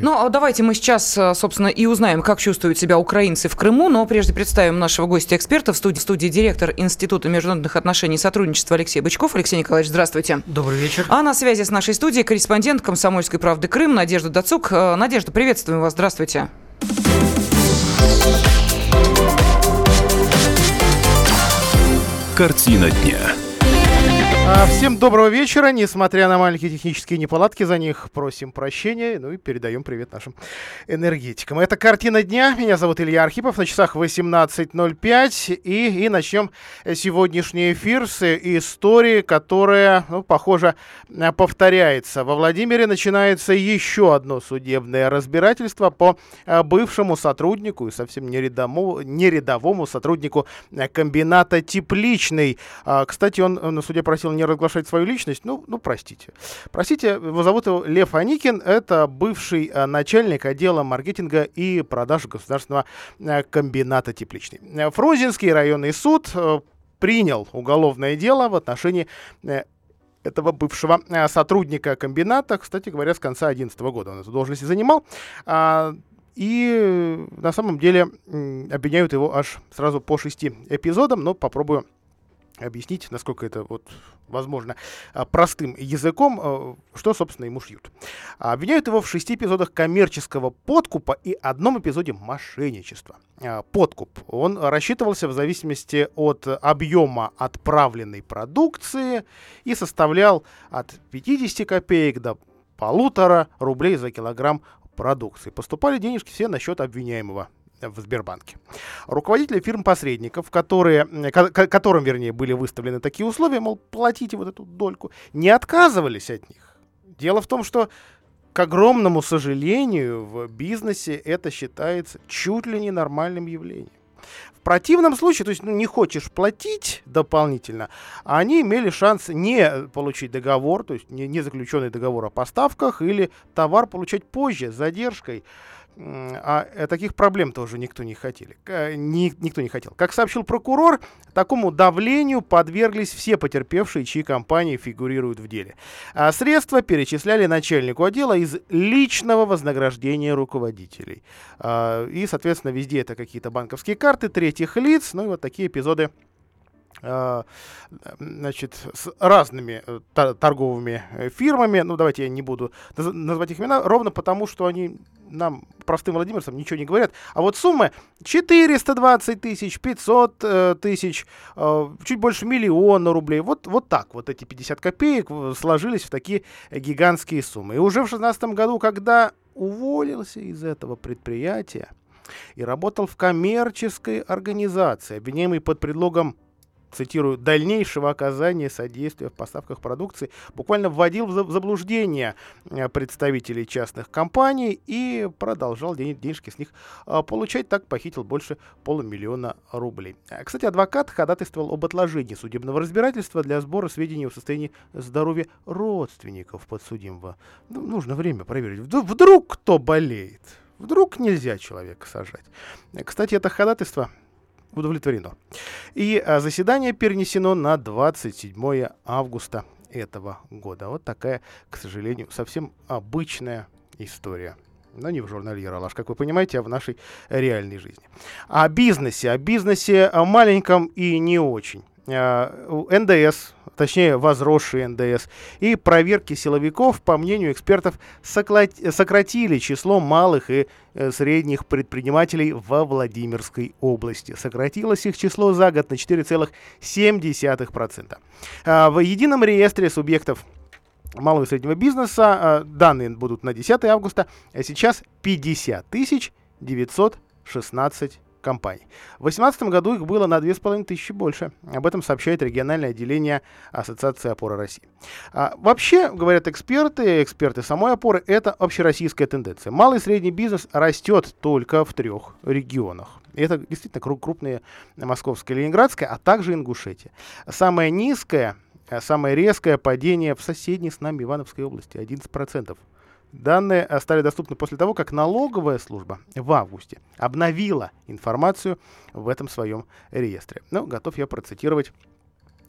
Ну, а давайте мы сейчас, э, собственно, и узнаем, как чувствуют себя украинцы в Крыму, но прежде представим нашего гостя-эксперта в студии, в студии директор Института международных отношений и сотрудничества Алексей Бычков. Алексей Николаевич, здравствуйте. Добрый вечер. А на связи с нашей студией корреспондент «Комсомольской правды Крым» Надежда Дацук. Э, Надежда, приветствуем вас, здравствуйте. Картина дня. А, Всем доброго вечера. Несмотря на маленькие технические неполадки, за них просим прощения. Ну и передаем привет нашим энергетикам. Это «Картина дня». Меня зовут Илья Архипов. На часах 18.05. И, и начнем сегодняшний эфир с истории, которая, ну, похоже, повторяется. Во Владимире начинается еще одно судебное разбирательство по а, бывшему сотруднику и совсем не рядовому, не рядовому сотруднику а, комбината «Тепличный». А, Кстати, он на суде просил не разглашать свою личность, ну, ну простите. Простите, его зовут его Лев Аникин, это бывший э, начальник отдела маркетинга и продаж государственного э, комбината тепличный. Э, Фрунзенский районный суд принял уголовное дело в отношении этого бывшего сотрудника комбината, кстати говоря, с конца 2011 года он эту должность занимал. А, и на самом деле обвиняют его аж сразу по шести эпизодам, но попробую объяснить, насколько это вот возможно а, простым языком, э, что, собственно, ему шьют. А, Обвиняют его в шести эпизодах коммерческого подкупа и одном эпизоде мошенничества. А, Подкуп. Он рассчитывался в зависимости от объема отправленной продукции и составлял от 50 копеек до полутора рублей за килограмм продукции. Поступали денежки все на счет обвиняемого в Сбербанке. Руководители фирм-посредников, которые, ко- которым, вернее, были выставлены такие условия, мол, платите вот эту дольку, не отказывались от них. Дело в том, что, к огромному сожалению, в бизнесе это считается чуть ли не нормальным явлением. В противном случае, то есть ну, не хочешь платить дополнительно, а они имели шанс не получить договор, то есть не, не заключенный договор о поставках или товар получать позже, с задержкой. А э, таких проблем тоже никто не хотели. К- ни- никто не хотел. Как сообщил прокурор, такому давлению подверглись все потерпевшие, чьи компании фигурируют в деле. А средства перечисляли начальнику отдела из личного вознаграждения руководителей. А, И, соответственно, везде это какие-то банковские карты третьих лиц, ну и вот такие эпизоды значит, с разными э, торговыми э, фирмами. Ну, давайте я не буду наз- называть их имена, ровно потому, что они нам, простым владимирцам, ничего не говорят. А вот суммы 420 тысяч, 500 э, тысяч, э, чуть больше миллиона рублей. Вот, вот так вот эти 50 копеек э, сложились в такие э, гигантские суммы. И уже в 2016 году, когда уволился из этого предприятия и работал в коммерческой организации, обвиняемый под предлогом цитирую, дальнейшего оказания содействия в поставках продукции, буквально вводил в за- в заблуждение э, представителей частных компаний и продолжал ден- денежки с них а, получать. Так похитил больше полумиллиона рублей. А, Кстати, адвокат ходатайствовал об отложении судебного разбирательства для сбора сведений о состоянии здоровья родственников подсудимого. Ну, нужно время проверить. Вд- Вдруг кто болеет? Вдруг нельзя человека сажать. Э, Кстати, это ходатайство удовлетворено. И а, заседание перенесено на 27 августа этого года. Вот такая, к сожалению, совсем обычная история. Но не в журнале Яралаш, как вы понимаете, а в нашей реальной жизни. О бизнесе, о бизнесе о маленьком и не очень. У НДС, точнее возросший НДС, и проверки силовиков, по мнению экспертов, сократили число малых и э, средних предпринимателей во Владимирской области. Сократилось их число за год на 4,7%. А, В едином реестре субъектов малого и среднего бизнеса а, данные будут на 10 августа, а сейчас 50 тысяч 916 компаний. В 2018 году их было на 2500 больше. Об этом сообщает региональное отделение Ассоциации опоры России. А, вообще, говорят эксперты, эксперты самой опоры, это общероссийская тенденция. Малый и средний бизнес растет только в трех регионах. Это действительно кру- крупные Московская и Ленинградская, а также Ингушетия. Самое низкое, самое резкое падение в соседней с нами Ивановской области 11%. Данные стали доступны после того, как налоговая служба в августе обновила информацию в этом своем реестре. Ну, готов я процитировать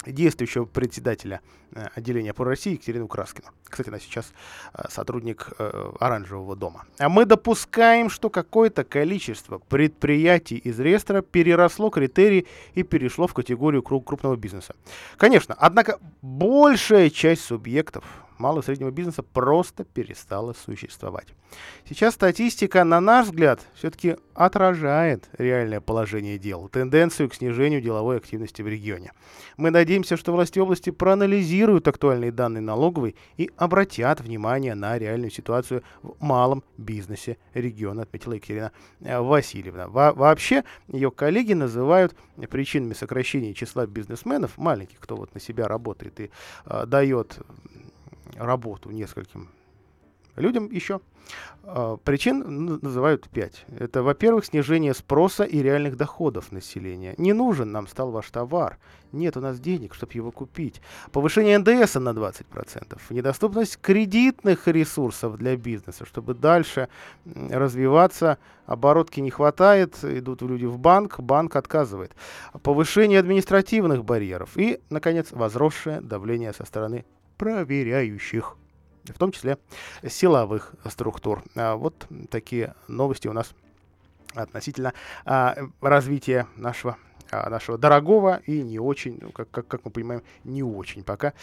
действующего председателя э, отделения по России Екатерину Краскину. Кстати, она сейчас э, сотрудник э, Оранжевого дома. А мы допускаем, что какое-то количество предприятий из реестра переросло критерии и перешло в категорию крупного бизнеса. Конечно, однако большая часть субъектов малого и среднего бизнеса просто перестала существовать. Сейчас статистика, на наш взгляд, все-таки отражает реальное положение дел, тенденцию к снижению деловой активности в регионе. Мы надеемся, что власти области проанализируют актуальные данные налоговой и обратят внимание на реальную ситуацию в малом бизнесе региона, отметила Екатерина э, Васильевна. Во вообще, ее коллеги называют причинами сокращения числа бизнесменов, маленьких, кто вот на себя работает и э, дает работу нескольким людям еще. А, причин называют пять. Это, во-первых, снижение спроса и реальных доходов населения. Не нужен нам стал ваш товар. Нет у нас денег, чтобы его купить. Повышение НДС на 20%. Недоступность кредитных ресурсов для бизнеса, чтобы дальше развиваться. Оборотки не хватает, идут люди в банк, банк отказывает. Повышение административных барьеров. И, наконец, возросшее давление со стороны проверяющих, в том числе силовых структур. А вот такие новости у нас относительно а, развития нашего а, нашего дорогого и не очень, ну, как, как, как мы понимаем, не очень пока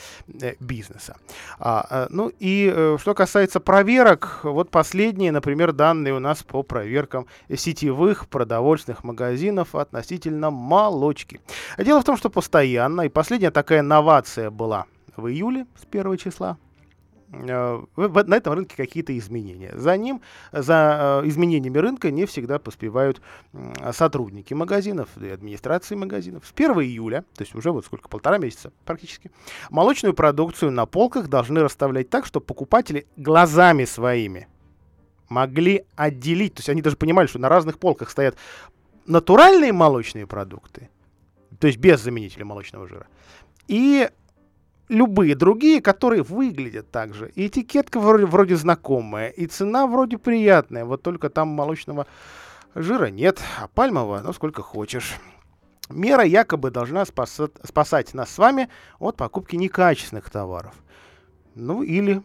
э, бизнеса. А, а, ну и э, что касается проверок, вот последние, например, данные у нас по проверкам сетевых продовольственных магазинов относительно молочки. Дело в том, что постоянно, и последняя такая новация была в июле с первого числа э, на этом рынке какие-то изменения. За ним, за э, изменениями рынка не всегда поспевают сотрудники магазинов и администрации магазинов. С 1 июля, то есть уже вот сколько, полтора месяца практически, молочную продукцию на полках должны расставлять так, чтобы покупатели глазами своими могли отделить, то есть они даже понимали, что на разных полках стоят натуральные молочные продукты, то есть без заменителя молочного жира, и любые другие, которые выглядят так же. И этикетка вроде, вроде знакомая, и цена вроде приятная, вот только там молочного жира нет, а пальмового, ну, сколько хочешь. Мера якобы должна спасать, спасать нас с вами от покупки некачественных товаров. Ну, или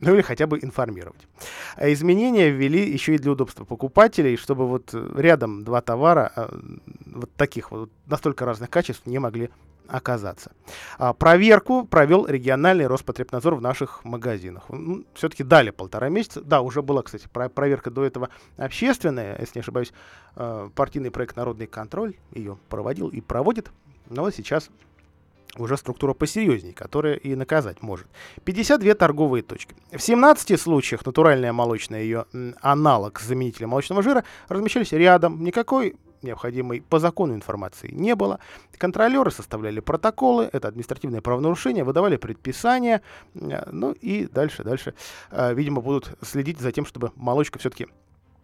ну или хотя бы информировать. А изменения ввели еще и для удобства покупателей, чтобы вот рядом два товара а, вот таких вот настолько разных качеств не могли оказаться. А, проверку провел региональный Роспотребнадзор в наших магазинах. Ну, Все-таки дали полтора месяца. Да, уже была, кстати, про проверка до этого общественная, если не ошибаюсь, э, партийный проект «Народный контроль» ее проводил и проводит. Но сейчас уже структура посерьезнее, которая и наказать может. 52 торговые точки. В 17 случаях натуральная молочная ее аналог заменителя молочного жира размещались рядом. Никакой необходимой по закону информации не было. Контролеры составляли протоколы, это административное правонарушение, выдавали предписания, э, ну и дальше, дальше, э, видимо, будут следить за тем, чтобы молочка все-таки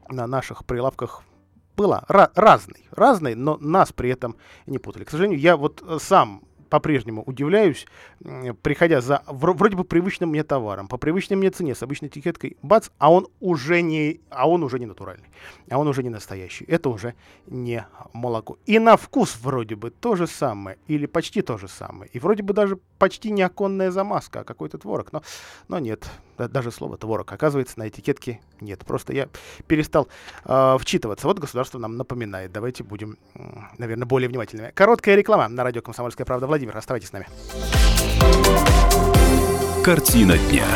на наших прилавках была разной, разной, но нас при этом не путали. К сожалению, я вот сам по-прежнему удивляюсь, приходя за вроде бы привычным мне товаром, по привычной мне цене, с обычной этикеткой, бац, а он уже не, а он уже не натуральный, а он уже не настоящий. Это уже не молоко. И на вкус вроде бы то же самое, или почти то же самое. И вроде бы даже почти не оконная замазка, а какой-то творог. Но, но нет, даже слово творог, оказывается, на этикетке нет. Просто я перестал э, вчитываться. Вот государство нам напоминает. Давайте будем, наверное, более внимательными. Короткая реклама на радио «Комсомольская правда». Владимир, оставайтесь с нами. Картина дня.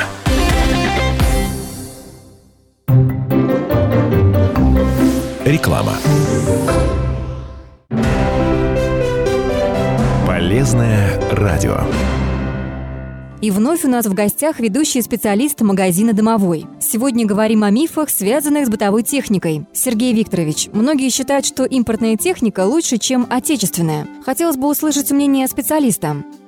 Реклама. Полезное радио. И вновь у нас в гостях ведущий специалист магазина «Домовой». Сегодня говорим о мифах, связанных с бытовой техникой. Сергей Викторович, многие считают, что импортная техника лучше, чем отечественная. Хотелось бы услышать мнение специалиста.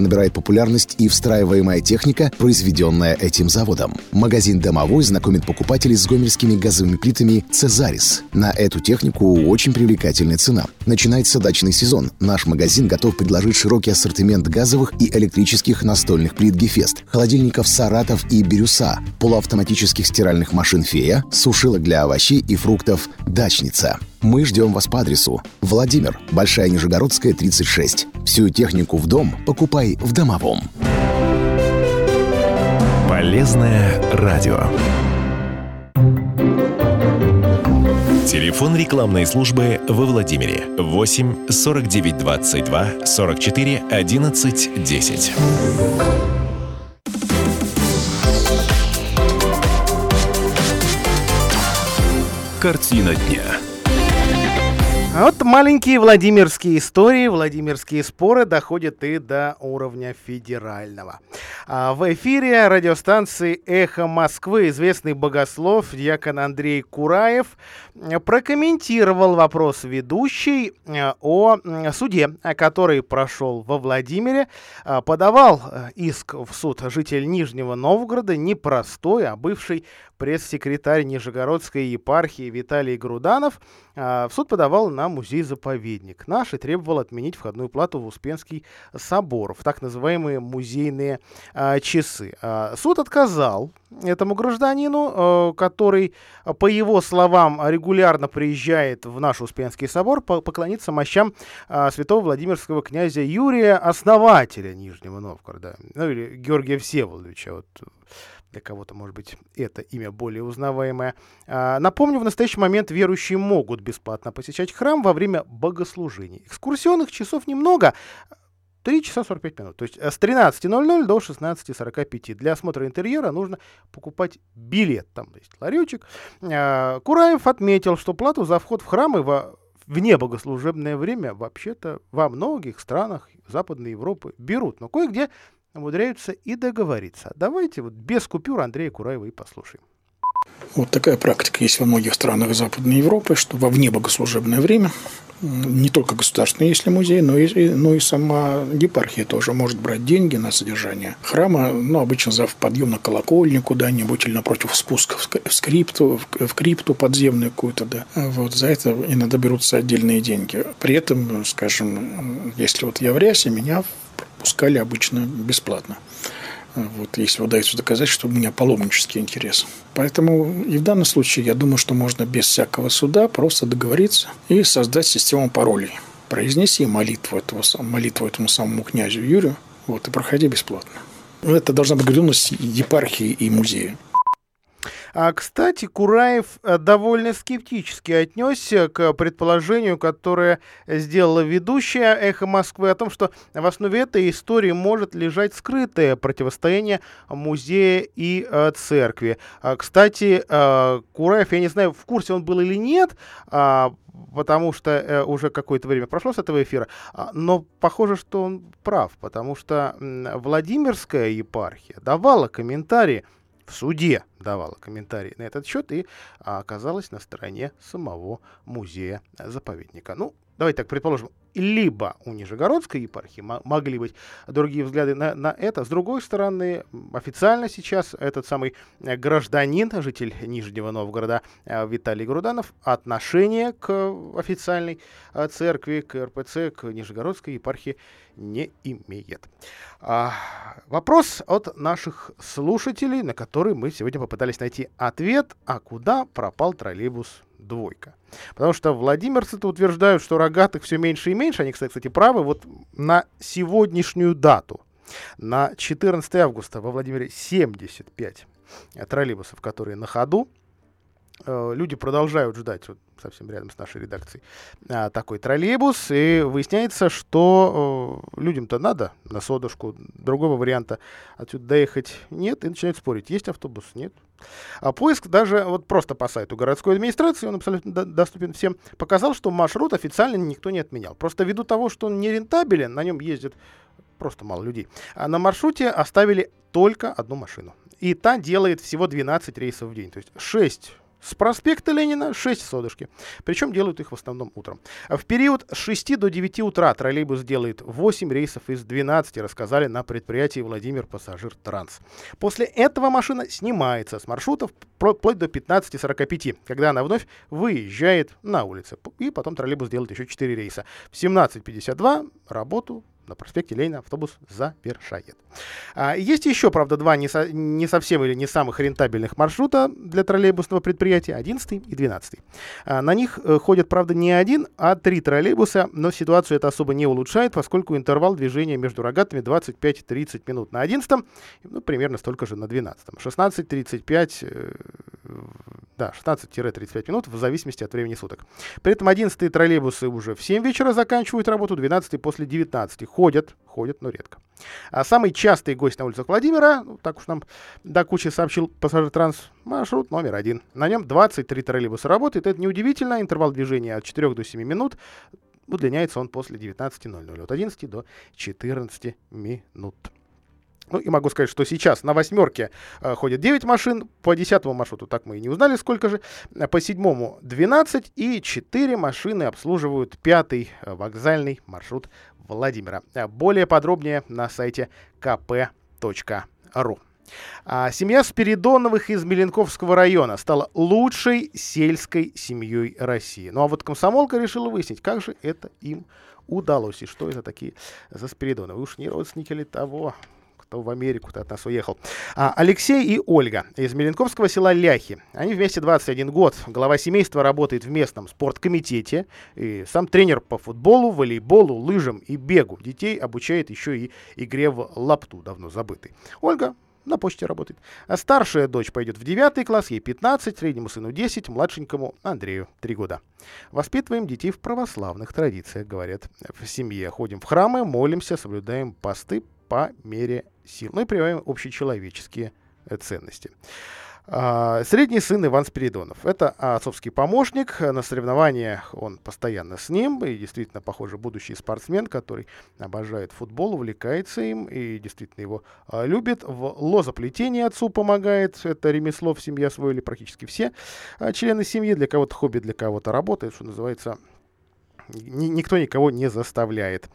набирает популярность и встраиваемая техника, произведенная этим заводом. Магазин «Домовой» знакомит покупателей с гомельскими газовыми плитами «Цезарис». На эту технику очень привлекательная цена. Начинается дачный сезон. Наш магазин готов предложить широкий ассортимент газовых и электрических настольных плит «Гефест», холодильников «Саратов» и «Бирюса», полуавтоматических стиральных машин «Фея», сушилок для овощей и фруктов «Дачница». Мы ждем вас по адресу Владимир, Большая Нижегородская, 36. Всю технику в дом покупай в Домовом. Полезное радио. Телефон рекламной службы во Владимире 8 49 22 44 11 10. Картина дня. А вот маленькие владимирские истории, владимирские споры доходят и до уровня федерального. А в эфире радиостанции «Эхо Москвы» известный богослов дьякон Андрей Кураев прокомментировал вопрос ведущей э, о суде, который прошел во Владимире. А, подавал э, иск в суд житель Нижнего Новгорода, непростой, а бывший пресс-секретарь Нижегородской епархии Виталий Груданов в суд подавал на музей-заповедник наш и требовал отменить входную плату в Успенский собор, в так называемые музейные часы. Суд отказал этому гражданину, который, по его словам, регулярно приезжает в наш Успенский собор поклониться мощам святого Владимирского князя Юрия, основателя Нижнего Новгорода, ну или Георгия Всеволодовича, вот для кого-то, может быть, это имя более узнаваемое. Напомню, в настоящий момент верующие могут бесплатно посещать храм во время богослужений. Экскурсионных часов немного, 3 часа 45 минут. То есть э, с 13.00 до 16.45. Для осмотра интерьера нужно покупать билет. Там есть ларечек. А, Кураев отметил, что плату за вход в храмы во вне богослужебное время вообще-то во многих странах Западной Европы берут. Но кое-где умудряются и договориться. Давайте вот без купюр Андрея Кураева и послушаем. Вот такая практика есть во многих странах Западной Европы, что во вне богослужебное время не только государственный, если музей, но и, но и сама епархия тоже может брать деньги на содержание храма, ну, обычно за подъем на колокольню куда-нибудь или напротив спуска в скрипту, в крипту подземную какую-то, да. Вот за это иногда берутся отдельные деньги. При этом, скажем, если вот я в рясе, меня пускали обычно бесплатно. Вот, если удается доказать, что у меня паломнический интерес. Поэтому и в данном случае я думаю, что можно без всякого суда просто договориться и создать систему паролей. Произнеси молитву, этого, молитву этому самому князю Юрию, вот, и проходи бесплатно. Это должна быть договоренность епархии и музея. А, кстати, Кураев э, довольно скептически отнесся к предположению, которое сделала ведущая «Эхо Москвы» о том, что в основе этой истории может лежать скрытое противостояние музея и э, церкви. А, кстати, э, Кураев, я не знаю, в курсе он был или нет, а, потому что э, уже какое-то время прошло с этого эфира, а, но похоже, что он прав, потому что Владимирская епархия давала комментарии в суде давала комментарии на этот счет и а, оказалась на стороне самого музея-заповедника. Ну, давайте так предположим, либо у Нижегородской епархии могли быть другие взгляды на, на это. С другой стороны, официально сейчас этот самый э, гражданин, житель Нижнего Новгорода э, Виталий Груданов, отношение к официальной э, церкви, к РПЦ, к Нижегородской епархии не имеет. А, вопрос от наших слушателей, на который мы сегодня попытались найти ответ, а куда пропал троллейбус двойка. Потому что владимирцы-то утверждают, что рогатых все меньше и меньше. Они, кстати, правы. Вот на сегодняшнюю дату, на 14 августа во Владимире 75 троллейбусов, которые на ходу. Э, люди продолжают ждать, вот совсем рядом с нашей редакцией, а, такой троллейбус, и выясняется, что э, людям-то надо на содушку, другого варианта отсюда доехать нет, и начинают спорить, есть автобус, нет. А поиск даже вот просто по сайту городской администрации, он абсолютно доступен всем, показал, что маршрут официально никто не отменял. Просто ввиду того, что он нерентабелен, на нем ездит просто мало людей, а на маршруте оставили только одну машину. И та делает всего 12 рейсов в день, то есть 6 с проспекта Ленина 6 содышки. Причем делают их в основном утром. В период с 6 до 9 утра троллейбус делает 8 рейсов из 12, рассказали на предприятии Владимир Пассажир Транс. После этого машина снимается с маршрутов вплоть до 15.45, когда она вновь выезжает на улице. И потом троллейбус делает еще 4 рейса. В 17.52 работу на проспекте Ленина автобус завершает. А, есть еще, правда, два не, со, не совсем или не самых рентабельных маршрута для троллейбусного предприятия, 11 и 12. А, на них э, ходят, правда, не один, а три троллейбуса, но ситуацию это особо не улучшает, поскольку интервал движения между рогатами 25-30 минут на 11, ну, примерно столько же на 12. 16-35 да, 16-35 минут в зависимости от времени суток. При этом 11 троллейбусы уже в 7 вечера заканчивают работу, 12 после 19 ходят, ходят, но редко. А самый частый гость на улицах Владимира, ну, так уж нам до кучи сообщил пассажир транс, маршрут номер один. На нем 23 троллейбуса работает, это неудивительно, интервал движения от 4 до 7 минут, удлиняется он после 19.00, от 11 до 14 минут. Ну и могу сказать, что сейчас на восьмерке э, ходит 9 машин, по десятому маршруту так мы и не узнали сколько же, по седьмому 12 и 4 машины обслуживают пятый э, вокзальный маршрут Владимира. Э, более подробнее на сайте kp.ru. А семья Спиридоновых из Меленковского района стала лучшей сельской семьей России. Ну а вот комсомолка решила выяснить, как же это им удалось и что это такие за Спиридоновы. Уж не родственники ли того, кто в Америку-то от нас уехал. А, Алексей и Ольга из Меленковского села Ляхи. Они вместе 21 год. Глава семейства работает в местном спорткомитете. И сам тренер по футболу, волейболу, лыжам и бегу. Детей обучает еще и игре в лапту, давно забытый. Ольга на почте работает. А старшая дочь пойдет в 9 класс, ей 15, среднему сыну 10, младшенькому Андрею 3 года. Воспитываем детей в православных традициях, говорят. В семье ходим в храмы, молимся, соблюдаем посты по мере сил. Ну и прививаем общечеловеческие э, ценности. А, средний сын Иван Спиридонов. Это отцовский помощник. На соревнованиях он постоянно с ним. И действительно, похоже, будущий спортсмен, который обожает футбол, увлекается им и действительно его а, любит. В лозоплетении отцу помогает. Это ремесло в семье освоили практически все а, члены семьи. Для кого-то хобби, для кого-то работает, что называется никто никого не заставляет.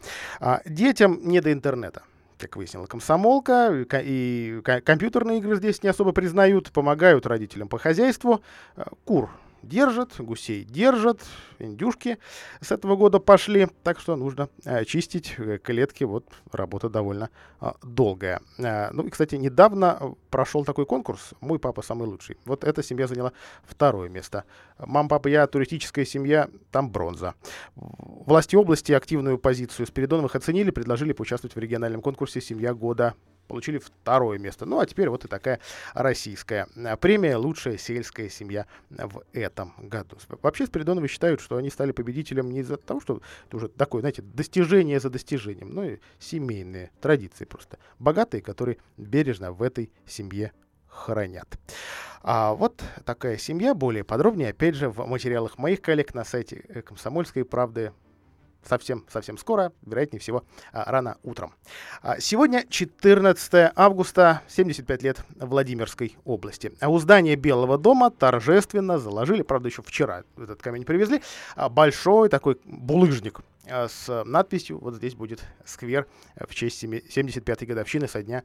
Детям не до интернета как выяснила комсомолка, и компьютерные игры здесь не особо признают, помогают родителям по хозяйству. Э, кур держат, гусей держат, индюшки с этого года пошли, так что нужно э, чистить э, клетки, вот работа довольно э, долгая. Э, ну и, кстати, недавно прошел такой конкурс «Мой папа самый лучший». Вот эта семья заняла второе место. Мам, папа, я туристическая семья, там бронза. Власти области активную позицию Спиридоновых оценили, предложили поучаствовать в региональном конкурсе «Семья года» получили второе место. Ну, а теперь вот и такая российская а, премия «Лучшая сельская семья» в этом году. Вообще, Спиридоновы считают, что они стали победителем не из-за того, что это уже такое, знаете, достижение за достижением, но и семейные традиции просто. Богатые, которые бережно в этой семье хранят. А вот такая семья, более подробнее, опять же, в материалах моих коллег на сайте «Комсомольской правды» совсем, совсем скоро, вероятнее всего, а, рано утром. А, сегодня 14 августа, 75 лет Владимирской области. А у здания Белого дома торжественно заложили, правда, еще вчера этот камень привезли, большой такой булыжник с надписью, вот здесь будет сквер в честь 75-й годовщины со дня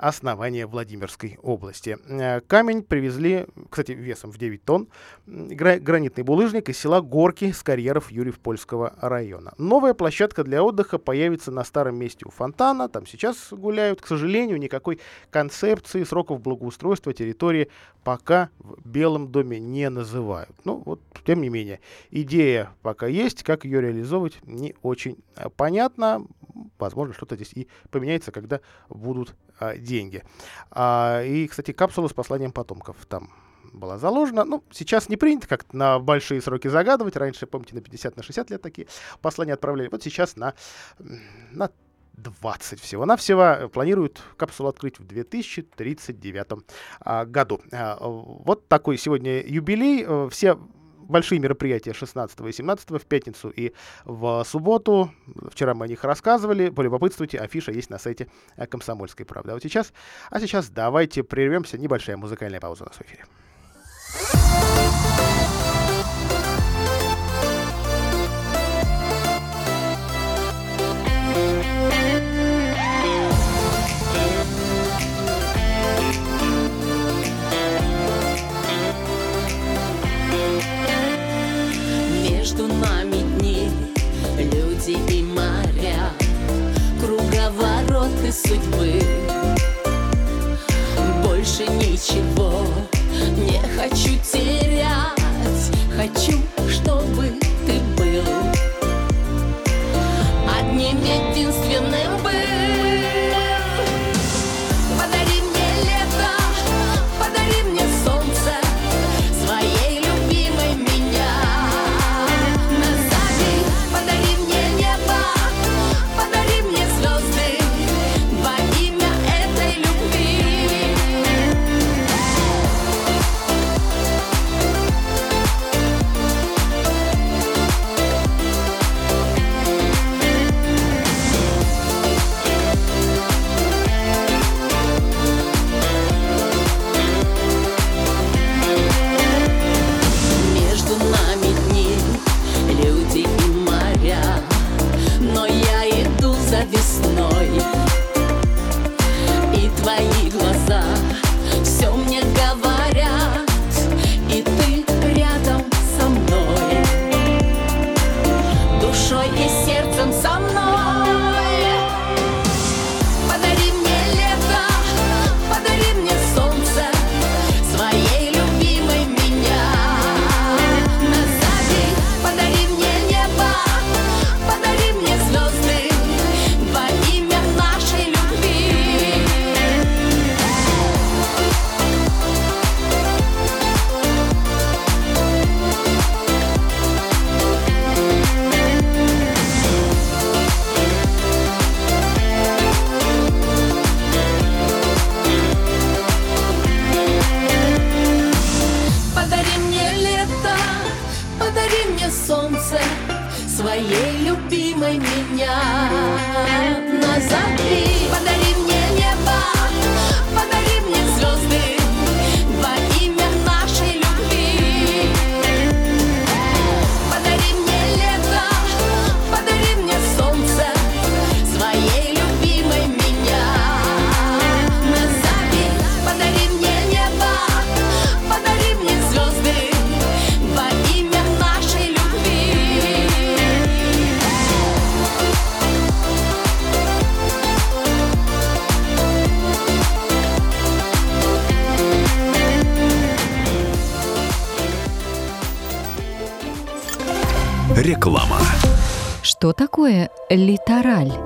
основания Владимирской области. Э, камень привезли, кстати, весом в 9 тонн, гранитный булыжник из села Горки с карьеров Юрьев-Польского района. Новая площадка для отдыха появится на старом месте у фонтана, там сейчас гуляют. К сожалению, никакой концепции сроков благоустройства территории пока в Белом доме не называют. Ну вот, тем не менее, идея пока есть, как ее реализовывать не очень э, понятно. Возможно, что-то здесь и поменяется, когда будут а, деньги. А, и, кстати, капсулы с посланием потомков там была заложена. Ну, сейчас не принято как на большие сроки загадывать. Раньше, помните, на 50, на 60 лет такие послания отправляли. Вот сейчас на, на 20 всего-навсего. Планируют капсулу открыть в 2039 а, году. А, вот такой сегодня юбилей. Э, все большие мероприятия 16 и 17 в пятницу и в субботу. Вчера мы о них рассказывали. Полюбопытствуйте, афиша есть на сайте э, «Комсомольской правды». А вот сейчас, а сейчас давайте прервемся. Небольшая музыкальная пауза у нас в эфире.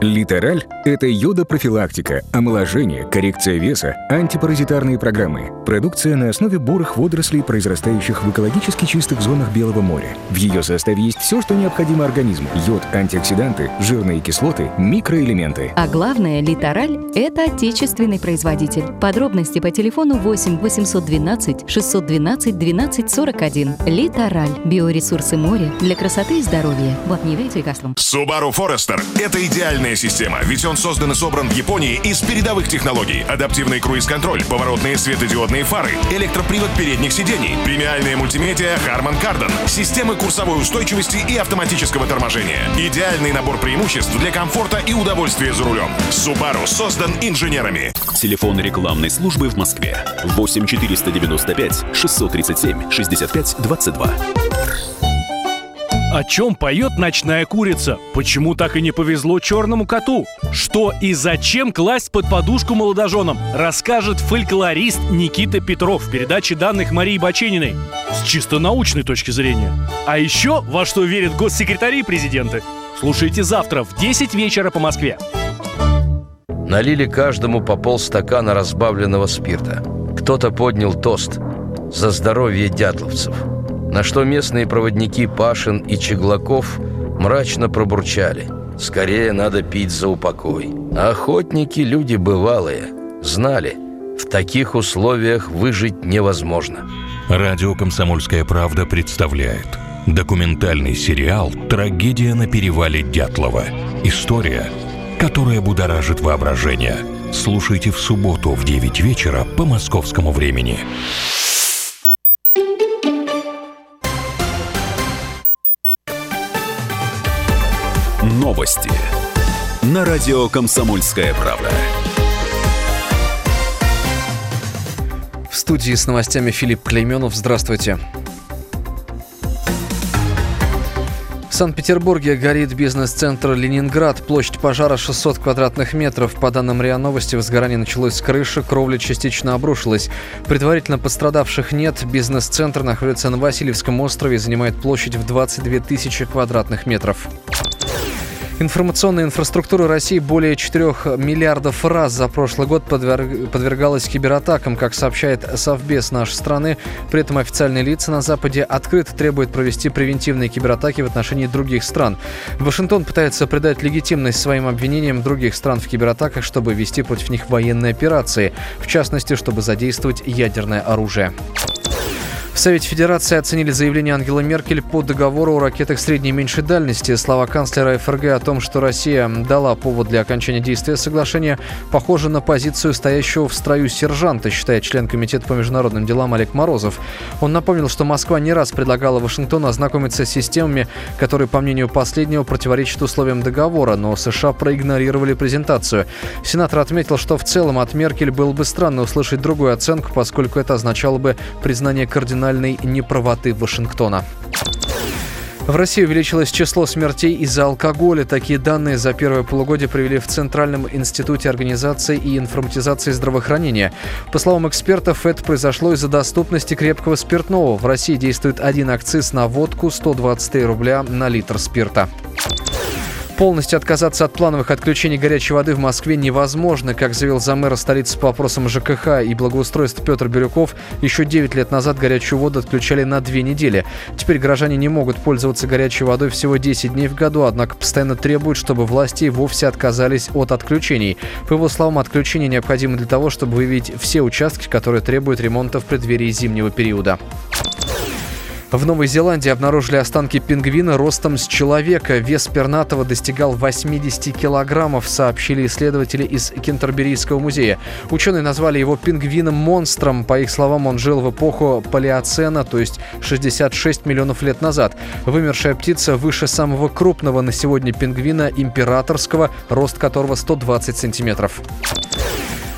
Литераль? Это йода-профилактика, омоложение, коррекция веса, антипаразитарные программы. Продукция на основе бурых водорослей, произрастающих в экологически чистых зонах Белого моря. В ее составе есть все, что необходимо организму. Йод, антиоксиданты, жирные кислоты, микроэлементы. А главное, литераль – это отечественный производитель. Подробности по телефону 8 812 612 12 41. Литераль – биоресурсы моря для красоты и здоровья. Вот не является лекарством. Subaru Forester — это идеальная система, ведь он создан и собран в Японии из передовых технологий. Адаптивный круиз-контроль, поворотные светодиодные фары, электропривод передних сидений, премиальная мультимедиа Harman Kardon, системы курсовой устойчивости и автоматического торможения. Идеальный набор преимуществ для комфорта и удовольствия за рулем. Subaru создан инженерами. Телефон рекламной службы в Москве. 8 495 637 65 22. О чем поет ночная курица? Почему так и не повезло черному коту? Что и зачем класть под подушку молодоженам? Расскажет фольклорист Никита Петров в передаче данных Марии Бачениной. С чисто научной точки зрения. А еще во что верят госсекретари и президенты. Слушайте завтра в 10 вечера по Москве. Налили каждому по полстакана разбавленного спирта. Кто-то поднял тост – за здоровье дятловцев. На что местные проводники Пашин и Чеглаков мрачно пробурчали. Скорее надо пить за упокой. А охотники люди бывалые, знали, в таких условиях выжить невозможно. Радио «Комсомольская правда» представляет документальный сериал «Трагедия на перевале Дятлова». История, которая будоражит воображение. Слушайте в субботу в 9 вечера по московскому времени. Новости на радио «Комсомольская правда». В студии с новостями Филипп Клейменов. Здравствуйте. В Санкт-Петербурге горит бизнес-центр «Ленинград». Площадь пожара 600 квадратных метров. По данным РИА Новости, возгорание началось с крыши, кровля частично обрушилась. Предварительно пострадавших нет. Бизнес-центр находится на Васильевском острове и занимает площадь в 22 тысячи квадратных метров. Информационная инфраструктура России более 4 миллиардов раз за прошлый год подверг... подвергалась кибератакам, как сообщает Совбез нашей страны. При этом официальные лица на Западе открыто требуют провести превентивные кибератаки в отношении других стран. Вашингтон пытается придать легитимность своим обвинениям других стран в кибератаках, чтобы вести против них военные операции, в частности, чтобы задействовать ядерное оружие. В Совете Федерации оценили заявление Ангелы Меркель по договору о ракетах средней и меньшей дальности. Слова канцлера ФРГ о том, что Россия дала повод для окончания действия соглашения, похоже на позицию стоящего в строю сержанта, считает член Комитета по международным делам Олег Морозов. Он напомнил, что Москва не раз предлагала Вашингтону ознакомиться с системами, которые, по мнению последнего, противоречат условиям договора, но США проигнорировали презентацию. Сенатор отметил, что в целом от Меркель было бы странно услышать другую оценку, поскольку это означало бы признание кардинального национальной неправоты Вашингтона. В России увеличилось число смертей из-за алкоголя. Такие данные за первое полугодие привели в Центральном институте организации и информатизации здравоохранения. По словам экспертов, это произошло из-за доступности крепкого спиртного. В России действует один акциз на водку 123 рубля на литр спирта. Полностью отказаться от плановых отключений горячей воды в Москве невозможно. Как заявил замэра столицы по вопросам ЖКХ и благоустройства Петр Бирюков, еще 9 лет назад горячую воду отключали на две недели. Теперь горожане не могут пользоваться горячей водой всего 10 дней в году, однако постоянно требуют, чтобы власти вовсе отказались от отключений. По его словам, отключение необходимо для того, чтобы выявить все участки, которые требуют ремонта в преддверии зимнего периода. В Новой Зеландии обнаружили останки пингвина ростом с человека. Вес пернатого достигал 80 килограммов, сообщили исследователи из Кентерберийского музея. Ученые назвали его пингвином-монстром. По их словам, он жил в эпоху палеоцена, то есть 66 миллионов лет назад. Вымершая птица выше самого крупного на сегодня пингвина императорского, рост которого 120 сантиметров.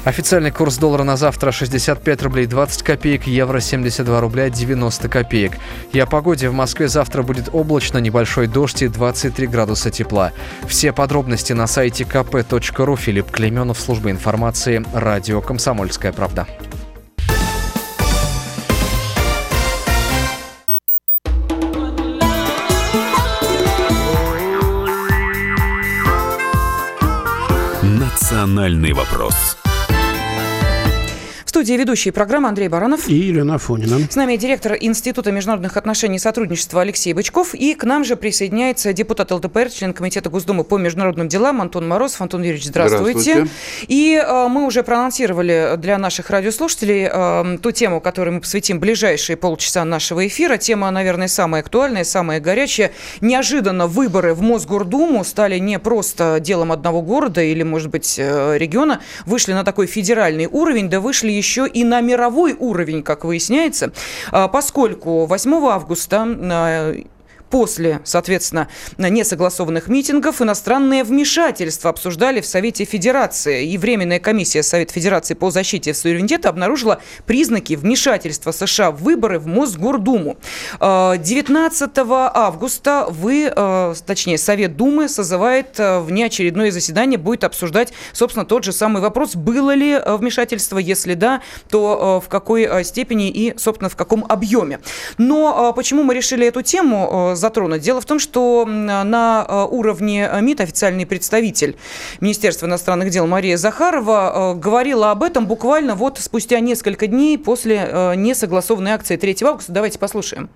Официальный курс доллара на завтра 65 рублей 20 копеек, евро 72 рубля 90 копеек. И о погоде в Москве завтра будет облачно, небольшой дождь и 23 градуса тепла. Все подробности на сайте kp.ru. Филипп Клеменов, служба информации, радио «Комсомольская правда». «Национальный вопрос» студии ведущие программы Андрей Баранов. И Елена Афонина. С нами директор Института международных отношений и сотрудничества Алексей Бычков. И к нам же присоединяется депутат ЛДПР, член Комитета Госдумы по международным делам Антон Морозов. Антон Юрьевич, здравствуйте. здравствуйте. И э, мы уже проанонсировали для наших радиослушателей э, ту тему, которой мы посвятим ближайшие полчаса нашего эфира. Тема, наверное, самая актуальная, самая горячая. Неожиданно выборы в Мосгордуму стали не просто делом одного города или, может быть, э, региона. Вышли на такой федеральный уровень, да вышли еще еще и на мировой уровень, как выясняется, а, поскольку 8 августа а, После, соответственно, несогласованных митингов иностранное вмешательство обсуждали в Совете Федерации. И Временная комиссия Совета Федерации по защите суверенитета обнаружила признаки вмешательства США в выборы в Мосгордуму. 19 а, августа вы, а, точнее, Совет Думы созывает а, внеочередное заседание, будет обсуждать, собственно, тот же самый вопрос, было ли вмешательство, если да, то в какой степени и, собственно, в каком объеме. Но почему мы решили эту тему затронуть. Дело в том, что на уровне МИД официальный представитель Министерства иностранных дел Мария Захарова говорила об этом буквально вот спустя несколько дней после несогласованной акции 3 августа. Давайте послушаем.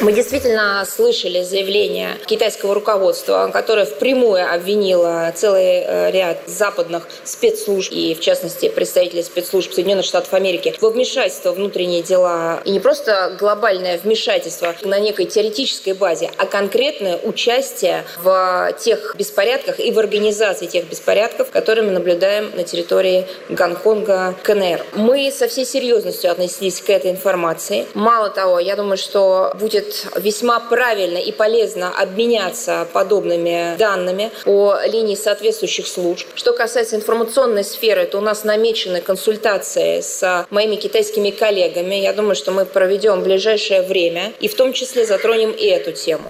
Мы действительно слышали заявление китайского руководства, которое впрямую обвинило целый э, ряд западных спецслужб и, в частности, представителей спецслужб Соединенных Штатов Америки во вмешательство в внутренние дела. И не просто глобальное вмешательство на некой теоретической базе, а конкретное участие в тех беспорядках и в организации тех беспорядков, которые мы наблюдаем на территории Гонконга, КНР. Мы со всей серьезностью относились к этой информации. Мало того, я думаю, что будет весьма правильно и полезно обменяться подобными данными по линии соответствующих служб. Что касается информационной сферы, то у нас намечены консультации с моими китайскими коллегами. Я думаю, что мы проведем в ближайшее время и в том числе затронем и эту тему.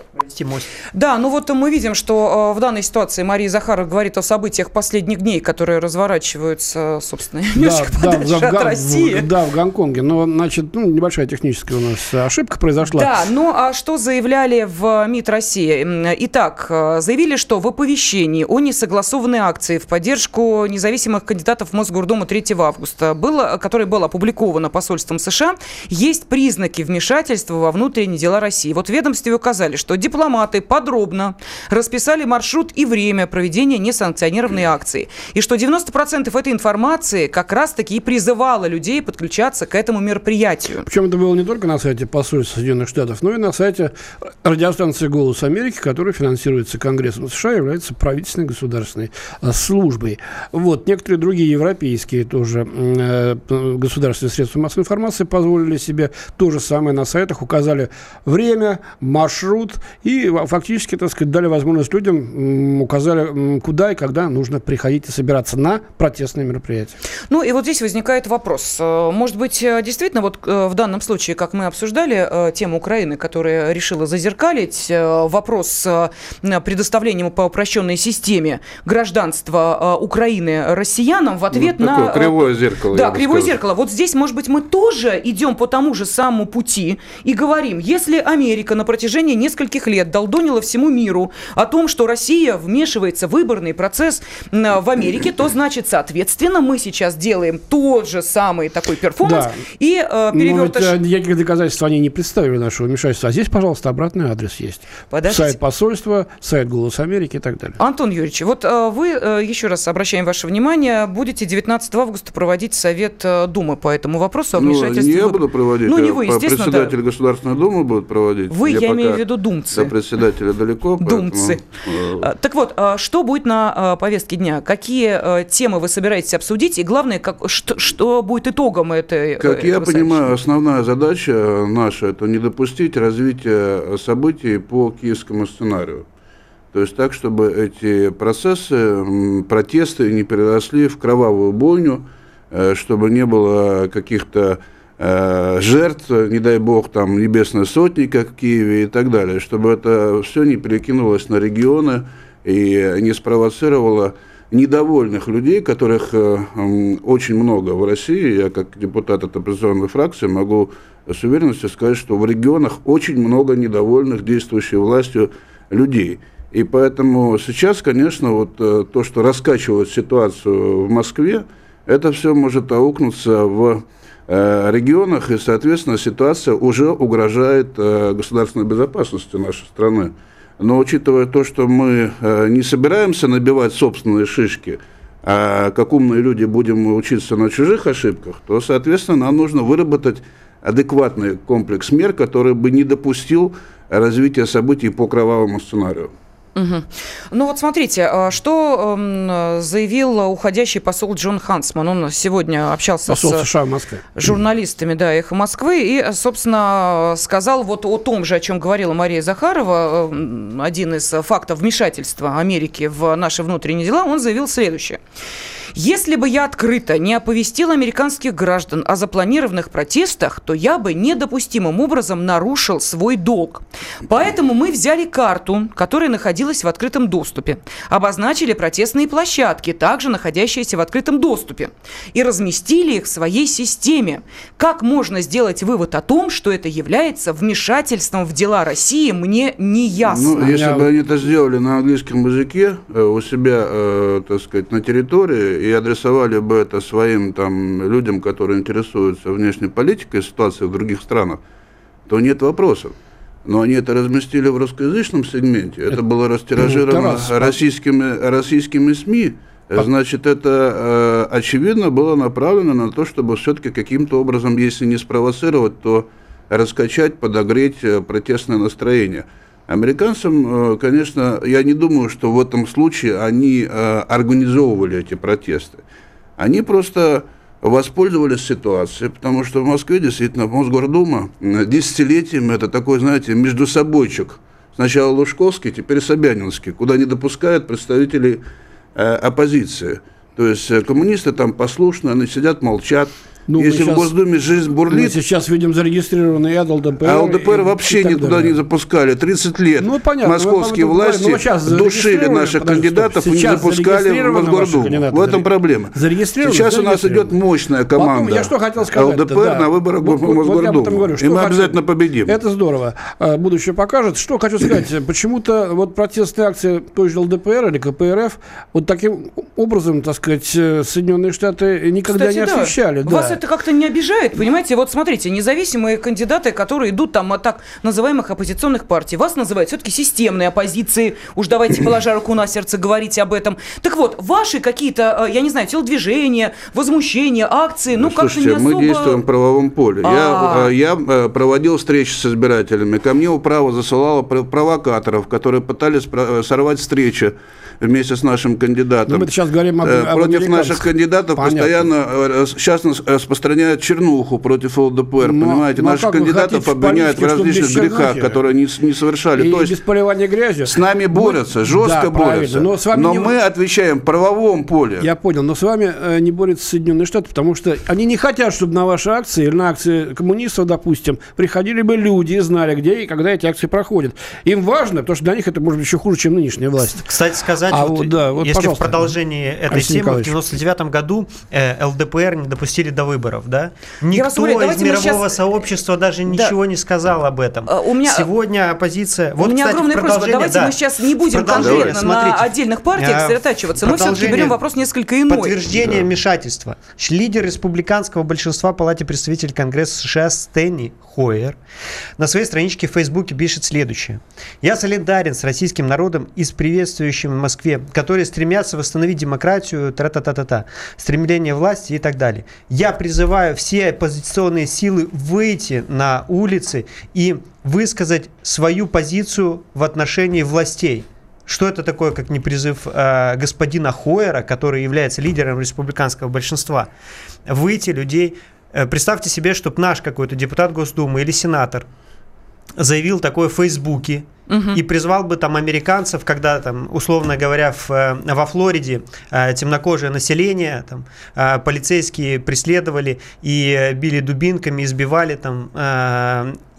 Да, ну вот мы видим, что э, в данной ситуации Мария Захарова говорит о событиях последних дней, которые разворачиваются, собственно, немножко да, подальше да, от в, России. В, да, в Гонконге. Но, значит, ну, небольшая техническая у нас ошибка произошла. Да, но ну, а что заявляли в МИД России? Итак, э, заявили, что в оповещении о несогласованной акции в поддержку независимых кандидатов в Мосгордуму 3 августа, было, которое было опубликовано посольством США, есть признаки вмешательства во внутренние дела России. Вот в ведомстве указали, что дипломаты подробно расписали маршрут и время проведения несанкционированной акции. И что 90% этой информации как раз-таки и призывала людей подключаться к этому мероприятию. Причем это было не только на сайте посольства Соединенных Штатов, но и на сайте радиостанции «Голос Америки», которая финансируется Конгрессом США, является правительственной государственной а, службой. Вот. Некоторые другие европейские тоже э, государственные средства массовой информации позволили себе то же самое на сайтах, указали время, маршрут и фактически, так сказать, дали возможность людям, указали, куда и когда нужно приходить и собираться на протестные мероприятия. Ну и вот здесь возникает вопрос. Э, может быть, э, действительно, вот в данном случае, как мы обсуждали тему Украины, которая решила зазеркалить э, вопрос с э, предоставлением по упрощенной системе гражданства э, Украины россиянам в ответ вот на... Кривое зеркало. Да, кривое зеркало. Вот здесь, может быть, мы тоже идем по тому же самому пути и говорим, если Америка на протяжении нескольких лет долдонила всему миру о том, что Россия вмешивается в выборный процесс в Америке, то значит, соответственно, мы сейчас делаем тот же самый такой перформанс да. и э, перевертыш... Но ведь, никаких доказательств они не представили нашего вмешательства вмешательства. А здесь, пожалуйста, обратный адрес есть. Подождите. Сайт посольства, сайт «Голос Америки» и так далее. Антон Юрьевич, вот э, вы, э, еще раз обращаем ваше внимание, будете 19 августа проводить Совет э, Думы по этому вопросу о вмешательстве. Ну, не я буду проводить, ну, не вы, естественно, председатель да. Государственной Думы будет проводить. Вы, я, я имею в виду думцы. До председателя далеко. Думцы. Поэтому... Так вот, что будет на повестке дня? Какие темы вы собираетесь обсудить? И главное, как, что, что будет итогом этой Как я понимаю, основная задача наша – это не допустить развития событий по киевскому сценарию. То есть так, чтобы эти процессы, протесты не переросли в кровавую бойню, э, чтобы не было каких-то э, жертв, не дай бог, там, небесной сотни, как в Киеве и так далее, чтобы это все не перекинулось на регионы и не спровоцировало недовольных людей, которых э, очень много в России. Я как депутат от оппозиционной фракции могу с уверенностью сказать, что в регионах очень много недовольных действующей властью людей. И поэтому сейчас, конечно, вот э, то, что раскачивает ситуацию в Москве, это все может аукнуться в э, регионах, и, соответственно, ситуация уже угрожает э, государственной безопасности нашей страны. Но учитывая то, что мы не собираемся набивать собственные шишки, а как умные люди будем учиться на чужих ошибках, то, соответственно, нам нужно выработать адекватный комплекс мер, который бы не допустил развития событий по кровавому сценарию. Угу. Ну вот смотрите, а, что эм, заявил уходящий посол Джон Хансман. Он сегодня общался посол с США в Москве. журналистами да, «Эхо Москвы» и, собственно, сказал вот о том же, о чем говорила Мария Захарова, один из фактов вмешательства Америки в наши внутренние дела, он заявил следующее. Если бы я открыто не оповестил американских граждан о запланированных протестах, то я бы недопустимым образом нарушил свой долг. Поэтому мы взяли карту, которая находилась в открытом доступе. Обозначили протестные площадки, также находящиеся в открытом доступе. И разместили их в своей системе. Как можно сделать вывод о том, что это является вмешательством в дела России, мне не ясно. Ну, если бы они это сделали на английском языке э, у себя, э, так сказать, на территории и адресовали бы это своим там людям, которые интересуются внешней политикой, ситуацией в других странах, то нет вопросов. Но они это разместили в русскоязычном сегменте. Это, это было растиражировано Тарас, российскими, российскими СМИ. Значит, это э, очевидно было направлено на то, чтобы все-таки каким-то образом, если не спровоцировать, то раскачать, подогреть э, протестное настроение. Американцам, э, конечно, я не думаю, что в этом случае они э, организовывали эти протесты. Они просто воспользовались ситуацией, потому что в Москве действительно Мосгордума десятилетиями это такой, знаете, между собойчик. Сначала Лужковский, теперь Собянинский, куда не допускают представителей э, оппозиции. То есть э, коммунисты там послушны, они сидят, молчат. Ну, Если сейчас, в Госдуме жизнь бурлит... Мы сейчас видим зарегистрированный ЛДПР. А ЛДПр и, вообще и никуда далее. не запускали. 30 лет ну, понятно, московские вы, власти ну, сейчас душили наших кандидатов и не запускали в Мосгордуму. В этом проблема. Сейчас у нас идет мощная команда Потом, я что хотел сказать, ЛДПр да. на выборах вот, в Мосгордуму. Вот говорю, и мы хочу... обязательно победим. Это здорово. А, будущее покажет. Что хочу сказать. Почему-то вот протестные акции той же ЛДПР или КПРФ вот таким образом, так сказать, э, Соединенные Штаты никогда Кстати, не освещали. Да. Вас это как-то не обижает, понимаете? Вот смотрите, независимые кандидаты, которые идут там от так называемых оппозиционных партий, вас называют все-таки системной оппозицией. Уж давайте, положа руку на сердце, говорить об этом. Так вот, ваши какие-то, э, я не знаю, телодвижения, возмущения, акции, ну, как-то не особо... мы действуем в правовом поле. Я, э, я э, проводил встречи с избирателями. Ко мне управа засылала провокаторов, которые пытались сорвать встречи вместе с нашим кандидатом. Но ну, мы сейчас говорим об, об Против наших кандидатов Понятно. постоянно сейчас распространяют чернуху против ЛДПр, но, понимаете? Но Наших кандидатов обвиняют в различных грехах, которые они не совершали. И То есть без поливания грязью. С нами борются, жестко да, борются. Но, с вами но не... мы отвечаем в правовом поле. Я понял, но с вами э, не борются Соединенные Штаты, потому что они не хотят, чтобы на ваши акции или на акции коммунистов, допустим, приходили бы люди и знали, где и когда эти акции проходят. Им важно, потому что для них это может быть еще хуже, чем нынешняя власть. Кстати сказать, а вот, да, вот, если в продолжении этой Алексей темы, Николаевич. в 99 году э, ЛДПР не допустили до выборов, да? Никто говорю, из мирового сейчас... сообщества даже ничего да. не сказал об этом. А, у меня... Сегодня оппозиция... Вот, у меня кстати, огромная просьба. Давайте да. мы сейчас не будем конкретно на отдельных партиях а, сосредотачиваться. Мы все-таки берем вопрос несколько иной. Подтверждение да. вмешательства. Лидер республиканского большинства в Палате представителей Конгресса США Стэнни Хойер на своей страничке в Фейсбуке пишет следующее. «Я солидарен с российским народом и с приветствующим в Москве, которые стремятся восстановить демократию, тра-та-та-та-та, стремление власти и так далее. Я призываю все оппозиционные силы выйти на улицы и высказать свою позицию в отношении властей. Что это такое, как не призыв э, господина Хойера, который является лидером республиканского большинства? Выйти людей. Э, представьте себе, чтобы наш какой-то депутат Госдумы или сенатор заявил такое в Фейсбуке, угу. и призвал бы там американцев, когда там, условно говоря, в, э, во Флориде э, темнокожее население, там, э, полицейские преследовали и били дубинками, избивали там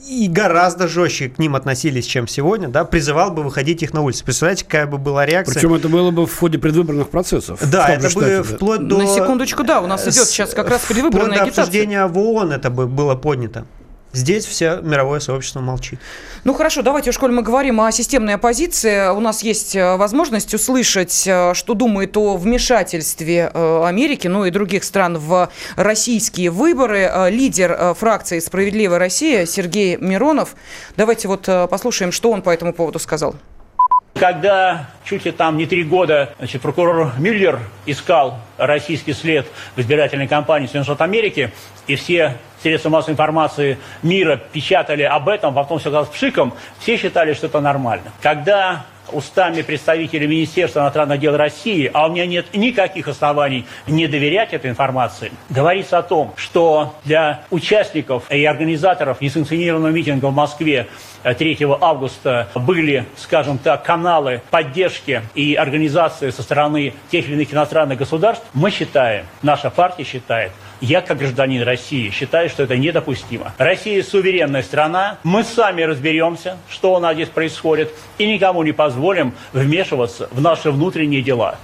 и гораздо жестче к ним относились, чем сегодня, да, призывал бы выходить их на улицу. Представляете, какая бы была реакция? Причем это было бы в ходе предвыборных процессов. Да, это штате, бы вплоть до... На секундочку, да, у нас идет сейчас как раз предвыборная агитация. Вплоть до обсуждения в ООН это бы было поднято. Здесь все мировое сообщество молчит. Ну хорошо, давайте уж, коль мы говорим о системной оппозиции, у нас есть э, возможность услышать, э, что думает о вмешательстве э, Америки, ну и других стран в российские выборы. Лидер фракции «Справедливая Россия» Сергей Миронов. Давайте вот послушаем, что он по этому поводу сказал. Когда чуть ли там не три года значит, прокурор Мюллер искал российский след в избирательной кампании Соединенных Штатов Америки, и все средства массовой информации мира печатали об этом, потом все казалось пшиком, все считали, что это нормально. Когда устами представителей Министерства иностранных дел России, а у меня нет никаких оснований не доверять этой информации, говорится о том, что для участников и организаторов несанкционированного митинга в Москве 3 августа были, скажем так, каналы поддержки и организации со стороны тех или иных иностранных государств, мы считаем, наша партия считает, Я, как гражданин России, считаю, что это недопустимо. Россия суверенная страна. Мы сами разберемся, что у нас здесь происходит, и никому не позволим вмешиваться в наши внутренние дела.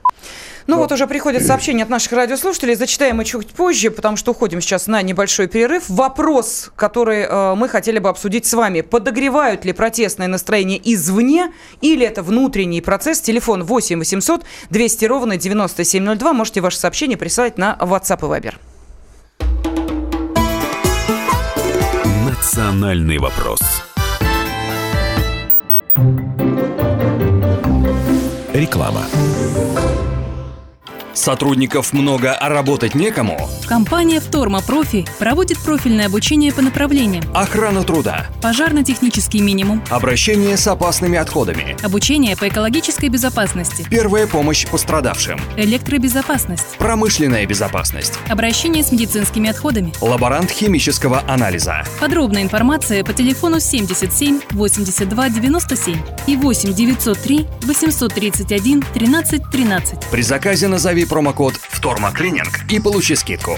Ну вот уже приходят сообщения от наших радиослушателей. Зачитаем мы чуть позже, потому что уходим сейчас на небольшой перерыв. Вопрос, который э, мы хотели бы обсудить с вами. Подогревают ли протестное настроение извне или это внутренний процесс? Телефон 8 800 200 ровно 9702. Можете ваше сообщение присылать на WhatsApp и Viber. Национальный вопрос. Реклама. Сотрудников много, а работать некому? Компания «Вторма Профи» проводит профильное обучение по направлениям Охрана труда, пожарно-технический минимум, обращение с опасными отходами, обучение по экологической безопасности, первая помощь пострадавшим, электробезопасность, промышленная безопасность, обращение с медицинскими отходами. лаборант химического анализа. Подробная информация по телефону 77 82 97 и 8 903 831 13 13. При заказе назови промокод «Втормоклининг» и получи скидку.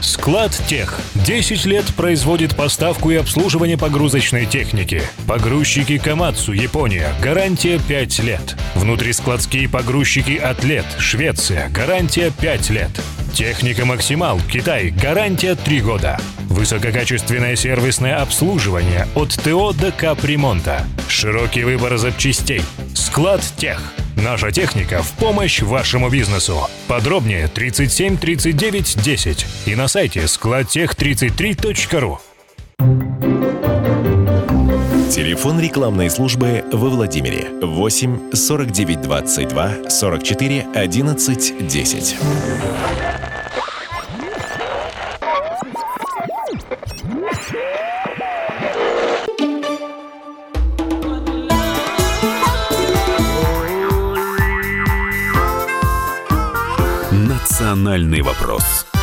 Склад Тех. 10 лет производит поставку и обслуживание погрузочной техники. Погрузчики Камацу, Япония. Гарантия 5 лет. Внутрискладские погрузчики Атлет, Швеция. Гарантия 5 лет. Техника Максимал, Китай. Гарантия 3 года. Высококачественное сервисное обслуживание от ТО до капремонта. Широкий выбор запчастей. Склад Тех. Наша техника в помощь вашему бизнесу. Подробнее 37 39 10 и на сайте складтех33.ру. Телефон рекламной службы во Владимире 8 49 22 44 11 10. Национальный вопрос.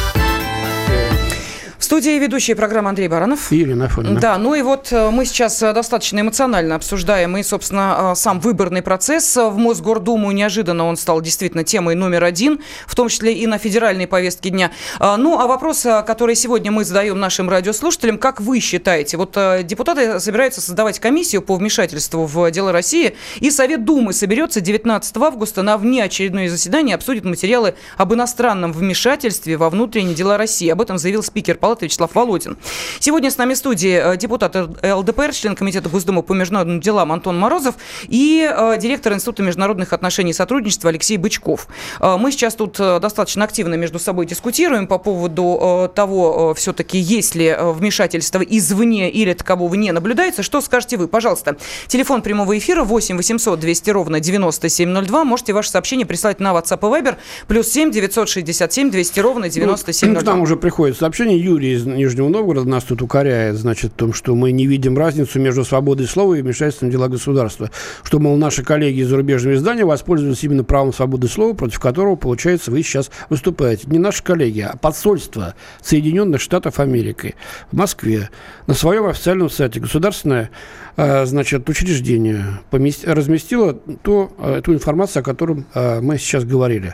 Студии ведущая программы Андрей Баранов. И Ирина Афонина. Да, ну и вот э, мы сейчас э, достаточно эмоционально обсуждаем и, собственно, э, сам выборный процесс в Мосгордуму. Неожиданно он стал действительно темой номер один, в том числе и на федеральной повестке дня. А, Ну, а вопрос, который сегодня мы задаем нашим радиослушателям, как вы считаете, вот депутаты собираются создавать комиссию по вмешательству в дела России, и Совет Думы соберется 19 августа на внеочередное заседание, обсудит материалы об иностранном вмешательстве во внутренние дела России. Об этом заявил спикер Палаты Вячеслав Володин. Сегодня с нами в студии э, депутат ЛДПР, член Комитета Госдумы по международным делам Антон Морозов и э, директор Института международных отношений и сотрудничества Алексей Бычков. Э, Мы сейчас тут достаточно активно между собой дискутируем по поводу того, все-таки есть ли вмешательство извне или такового не наблюдается. Что скажете вы? Пожалуйста. Телефон прямого эфира 8 800 200 ровно 9702. Можете ваше сообщение прислать на WhatsApp и Viber. Плюс 7 967 200 ровно Ну, 9702. К нам уже приходит сообщение. Юрий из Нижнего Новгорода нас тут укоряет, значит, в том, что мы не видим разницу между свободой слова и вмешательством в дела государства. Что, мол, наши коллеги из зарубежного издания воспользовались именно правом свободы слова, против которого, получается, вы сейчас выступаете. Не наши коллеги, а посольство Соединенных Штатов Америки в Москве на своем официальном сайте государственное э, значит, учреждение разместило ту, э, ту информацию, о котором э, мы сейчас говорили.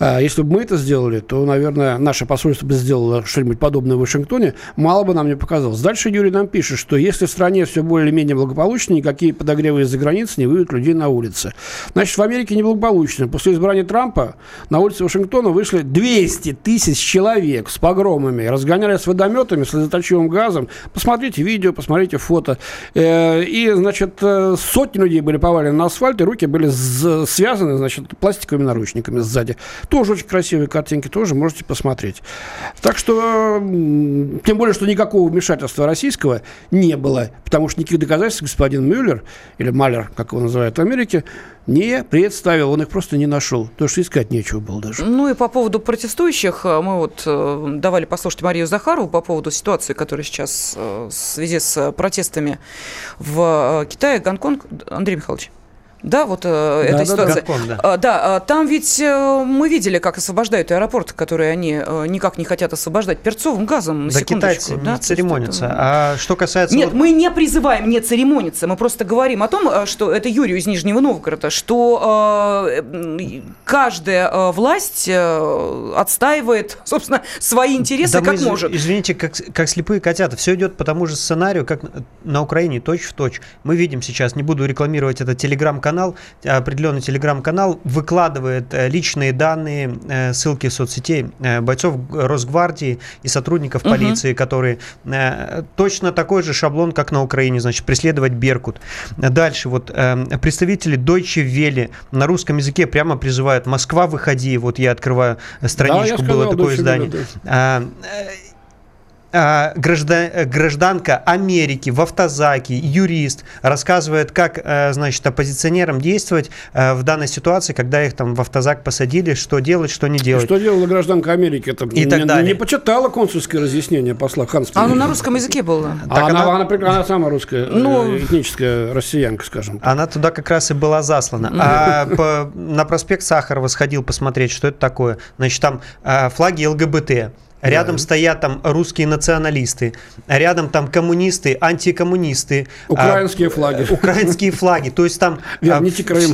Если бы мы это сделали, то, наверное, наше посольство бы сделало что-нибудь подобное в Вашингтоне, мало бы нам не показалось. Дальше Юрий нам пишет, что если в стране все более-менее благополучно, никакие подогревы из-за границы не выведут людей на улицы. Значит, в Америке неблагополучно. После избрания Трампа на улице Вашингтона вышли 200 тысяч человек с погромами, разгоняли с водометами, слезоточивым газом. Посмотрите видео, посмотрите фото. Э, И, значит, э, сотни людей были повалены на асфальт, и руки были связаны, значит, пластиковыми наручниками сзади. Тоже очень красивые картинки, тоже можете посмотреть. Так что тем более, что никакого вмешательства российского не было, потому что никаких доказательств господин Мюллер, или Малер, как его называют в Америке, не представил, он их просто не нашел, потому что искать нечего было даже. Ну и по поводу протестующих, э, мы вот э, давали послушать Марию Захарову по поводу ситуации, которая сейчас э, в связи с протестами в Китае, Гонконг. Андрей Михайлович. Да, вот э, да, эта да, ситуация. Да, да. А, да, а, там ведь э, мы видели, как освобождают аэропорт, который они э, никак не хотят освобождать перцовым газом. На да, китайцы да, не церемонятся. Это... А что касается... Нет, вот... мы не призываем не церемониться, мы просто говорим о том, э, что это Юрию из Нижнего Новгорода, что э, каждая э, власть э, отстаивает, собственно, свои интересы да как мы, может. Извините, как, как слепые котята, все идет по тому же сценарию, как на Украине, точь в точь. Мы видим сейчас, не буду рекламировать это телеграм-канал, канал, определенный телеграм-канал выкладывает э, личные данные, э, ссылки в соцсетей э, бойцов Росгвардии и сотрудников угу. полиции, которые точно такой же шаблон, как на Украине, значит, преследовать Беркут. Дальше вот представители Deutsche Welle на русском языке прямо призывают «Москва, выходи». Вот я открываю страничку, да, было такое издание. Да. А, граждан, гражданка Америки в автозаке, юрист, рассказывает, как, э, значит, оппозиционерам действовать э, в данной ситуации, когда их там в автозак посадили, что делать, что не делать. Что делала гражданка Америки? Это и не, так далее. не почитала консульское разъяснение посла Ханс. А оно на русском языке было. А она, она, она, она сама русская, ну, э, этническая россиянка, скажем. Так. Она туда как раз и была заслана. А по, на проспект Сахарова сходил посмотреть, что это такое. Значит, там флаги ЛГБТ. Рядом да. стоят там русские националисты, рядом там коммунисты, антикоммунисты. Украинские а, флаги. Украинские флаги. То есть там а,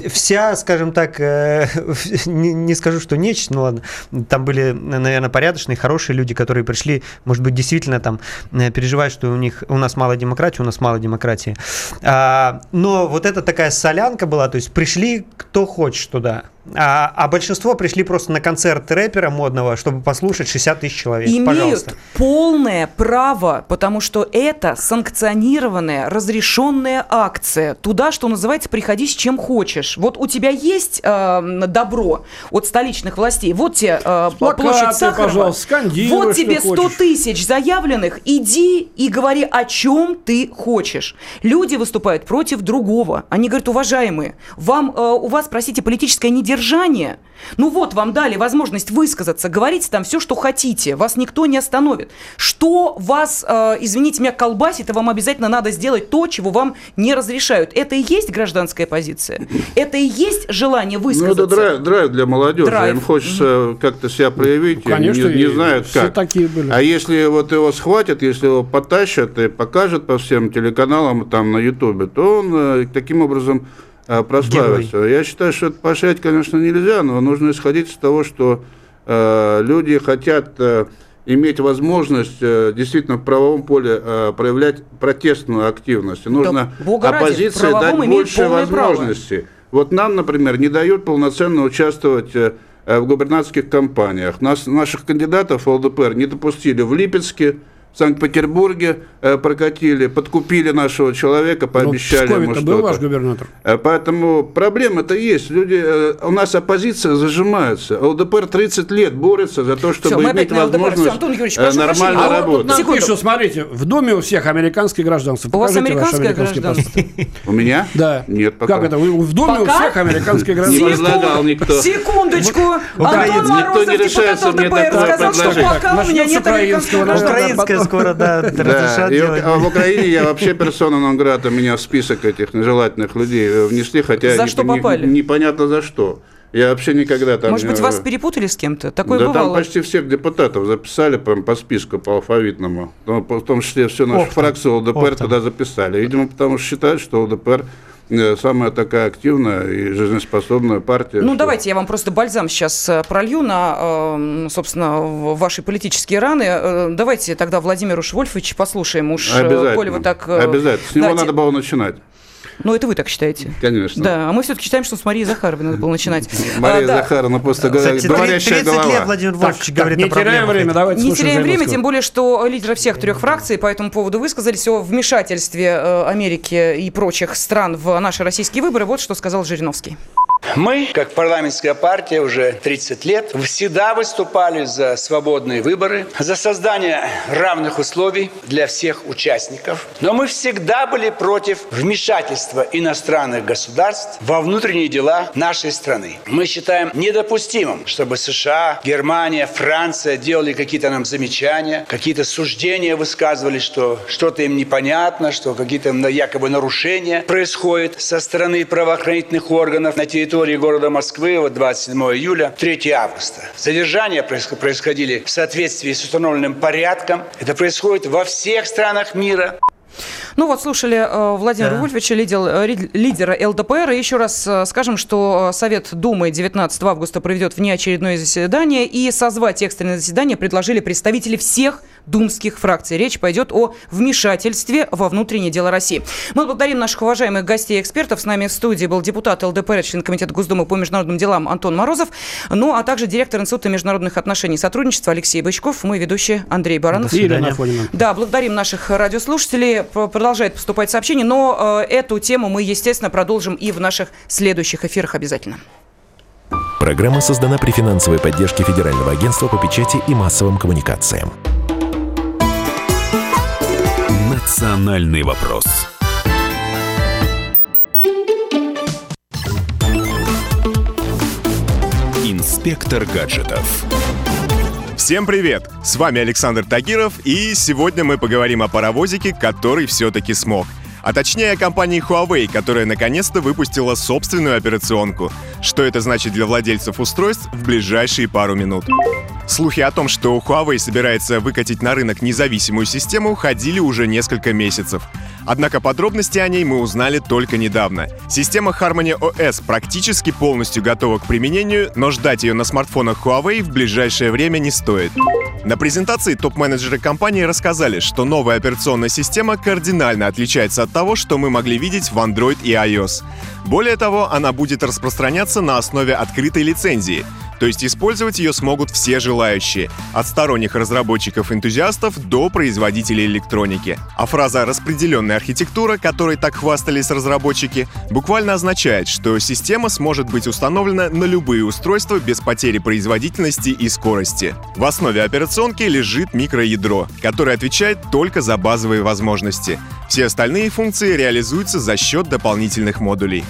вся, скажем так, э, не, не скажу, что нечисть, ну ладно, там были, наверное, порядочные, хорошие люди, которые пришли, может быть, действительно там э, переживают, что у них у нас мало демократии, у нас мало демократии. А, но вот это такая солянка была, то есть пришли кто хочет туда. А, а большинство пришли просто на концерт рэпера модного, чтобы послушать 60 тысяч человек. Имеют Пожалуйста. полное право, потому что это санкционированная, разрешенная акция. Туда, что называется, приходи с чем хочешь. Вот у тебя есть э, добро от столичных властей, вот тебе э, Плакаты, площадь Сахарова, вот тебе 100 тысяч заявленных, иди и говори, о чем ты хочешь. Люди выступают против другого. Они говорят, уважаемые, вам, э, у вас, простите, политическая недержимость содержание. Ну вот, вам дали возможность высказаться, говорите там все, что хотите, вас никто не остановит. Что вас, э, извините меня, колбасит, и вам обязательно надо сделать то, чего вам не разрешают. Это и есть гражданская позиция? Это и есть желание высказаться? Ну, это драйв, драйв для молодежи. Драйв. Им хочется mm-hmm. как-то себя проявить, Конечно, не, не знают как. такие были. А если вот его схватят, если его потащат и покажут по всем телеканалам там на Ютубе, то он э, таким образом прославиться. Герой. Я считаю, что это поощрять, конечно, нельзя, но нужно исходить из того, что э, люди хотят э, иметь возможность э, действительно в правовом поле э, проявлять протестную активность. нужно да, оппозиции ради, дать больше возможностей. Право. Вот нам, например, не дают полноценно участвовать э, в губернаторских кампаниях. Нас, наших кандидатов в ЛДПР не допустили в Липецке, Санкт-Петербурге э, прокатили, подкупили нашего человека, пообещали ну, ему что-то. был ваш губернатор. Э, поэтому проблема-то есть. Люди, э, у нас оппозиция зажимается. ЛДПР 30 лет борется за то, чтобы Все, иметь возможность Все, Юрьевич, нормально а работать. Нам пишут, смотрите, в Доме у всех американское гражданство. У вас американское гражданство? У меня? Да. Нет, пока. Как это? В Доме у всех американское гражданство. Не предлагал никто. Секундочку. Антон Морозов, депутат ЛДПР, сказал, что пока у меня нет американского гражданства скоро, да, разрешат делать. А в Украине я вообще персона Нонграта, меня в список этих нежелательных людей внесли, хотя за что попали? непонятно за что. Я вообще никогда там... Может быть, вас перепутали с кем-то? Такое да бывало. там почти всех депутатов записали прям по списку, по алфавитному. Ну, в том числе всю нашу фракцию ЛДПР туда записали. Видимо, потому что считают, что ЛДПР Э, самая такая активная и жизнеспособная партия. Ну, что... давайте я вам просто бальзам сейчас э, пролью на, эм, собственно, ваши политические раны. Э, давайте тогда Владимиру Швольфовича послушаем. Уж, Обязательно. Коли вы так... Обязательно. С него дайте... надо было начинать. Ну, это вы так считаете. Конечно. Да, а мы все-таки считаем, что с Марией Захаровой надо было начинать. Мария а, Захаровна просто говорящая 30 голова. лет Владимир Вольфович говорит не теряем время, давайте Не теряем время, тем более, что лидеры всех трех фракций по этому поводу высказались о вмешательстве э, Америки и прочих стран в наши российские выборы. Вот что сказал Жириновский. Мы, как парламентская партия, уже 30 лет всегда выступали за свободные выборы, за создание равных условий для всех участников. Но мы всегда были против вмешательства иностранных государств во внутренние дела нашей страны. Мы считаем недопустимым, чтобы США, Германия, Франция делали какие-то нам замечания, какие-то суждения высказывали, что что-то им непонятно, что какие-то якобы нарушения происходят со стороны правоохранительных органов на территории города Москвы вот 27 июля, 3 августа. Задержания происходили в соответствии с установленным порядком. Это происходит во всех странах мира. Ну вот, слушали э, Владимира да. Вольфовича, лидер, э, лидера ЛДПР. И еще раз э, скажем, что Совет Думы 19 августа проведет внеочередное заседание. И созвать экстренное заседание предложили представители всех думских фракций. Речь пойдет о вмешательстве во внутренние дела России. Мы благодарим наших уважаемых гостей и экспертов. С нами в студии был депутат ЛДПР, член Комитета Госдумы по международным делам Антон Морозов, ну а также директор Института международных отношений и сотрудничества Алексей Бычков, мы ведущие Андрей Баранов. До свидания. Да, благодарим наших радиослушателей. Продолжает поступать сообщение, но э, эту тему мы, естественно, продолжим и в наших следующих эфирах обязательно. Программа создана при финансовой поддержке Федерального агентства по печати и массовым коммуникациям. Национальный вопрос. Инспектор гаджетов. Всем привет! С вами Александр Тагиров, и сегодня мы поговорим о паровозике, который все-таки смог. А точнее о компании Huawei, которая наконец-то выпустила собственную операционку. Что это значит для владельцев устройств в ближайшие пару минут. Слухи о том, что Huawei собирается выкатить на рынок независимую систему, ходили уже несколько месяцев. Однако подробности о ней мы узнали только недавно. Система Harmony OS практически полностью готова к применению, но ждать ее на смартфонах Huawei в ближайшее время не стоит. На презентации топ-менеджеры компании рассказали, что новая операционная система кардинально отличается от того, что мы могли видеть в Android и iOS. Более того, она будет распространяться на основе открытой лицензии — то есть использовать ее смогут все желающие, от сторонних разработчиков-энтузиастов до производителей электроники. А фраза «распределенная архитектура», которой так хвастались разработчики, буквально означает, что система сможет быть установлена на любые устройства без потери производительности и скорости. В основе операционки лежит микроядро, которое отвечает только за базовые возможности. Все остальные функции реализуются за счет дополнительных модулей.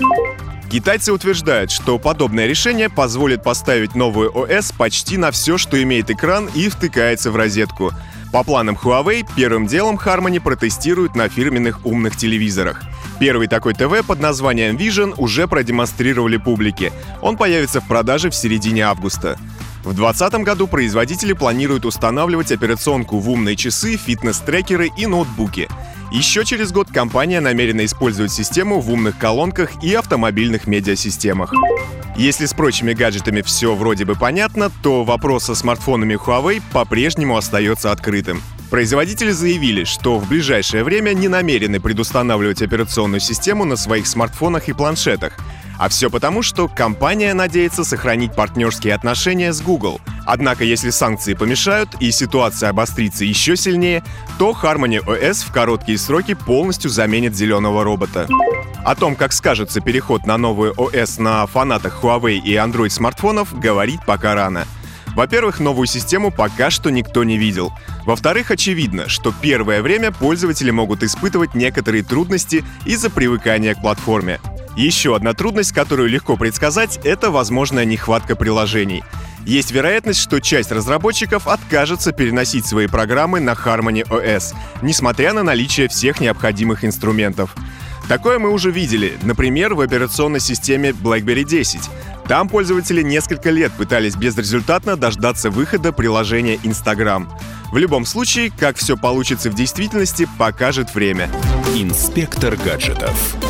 Китайцы утверждают, что подобное решение позволит поставить новую ОС почти на все, что имеет экран и втыкается в розетку. По планам Huawei, первым делом Harmony протестируют на фирменных умных телевизорах. Первый такой ТВ под названием Vision уже продемонстрировали публике. Он появится в продаже в середине августа. В 2020 году производители планируют устанавливать операционку в умные часы, фитнес-трекеры и ноутбуки. Еще через год компания намерена использовать систему в умных колонках и автомобильных медиасистемах. Если с прочими гаджетами все вроде бы понятно, то вопрос со смартфонами Huawei по-прежнему остается открытым. Производители заявили, что в ближайшее время не намерены предустанавливать операционную систему на своих смартфонах и планшетах, а все потому, что компания надеется сохранить партнерские отношения с Google. Однако, если санкции помешают и ситуация обострится еще сильнее, то Harmony OS в короткие сроки полностью заменит зеленого робота. О том, как скажется переход на новую OS на фанатах Huawei и Android смартфонов, говорить пока рано. Во-первых, новую систему пока что никто не видел. Во-вторых, очевидно, что первое время пользователи могут испытывать некоторые трудности из-за привыкания к платформе. Еще одна трудность, которую легко предсказать, это возможная нехватка приложений. Есть вероятность, что часть разработчиков откажется переносить свои программы на Harmony OS, несмотря на наличие всех необходимых инструментов. Такое мы уже видели, например, в операционной системе BlackBerry 10. Там пользователи несколько лет пытались безрезультатно дождаться выхода приложения Instagram. В любом случае, как все получится в действительности, покажет время. Инспектор гаджетов.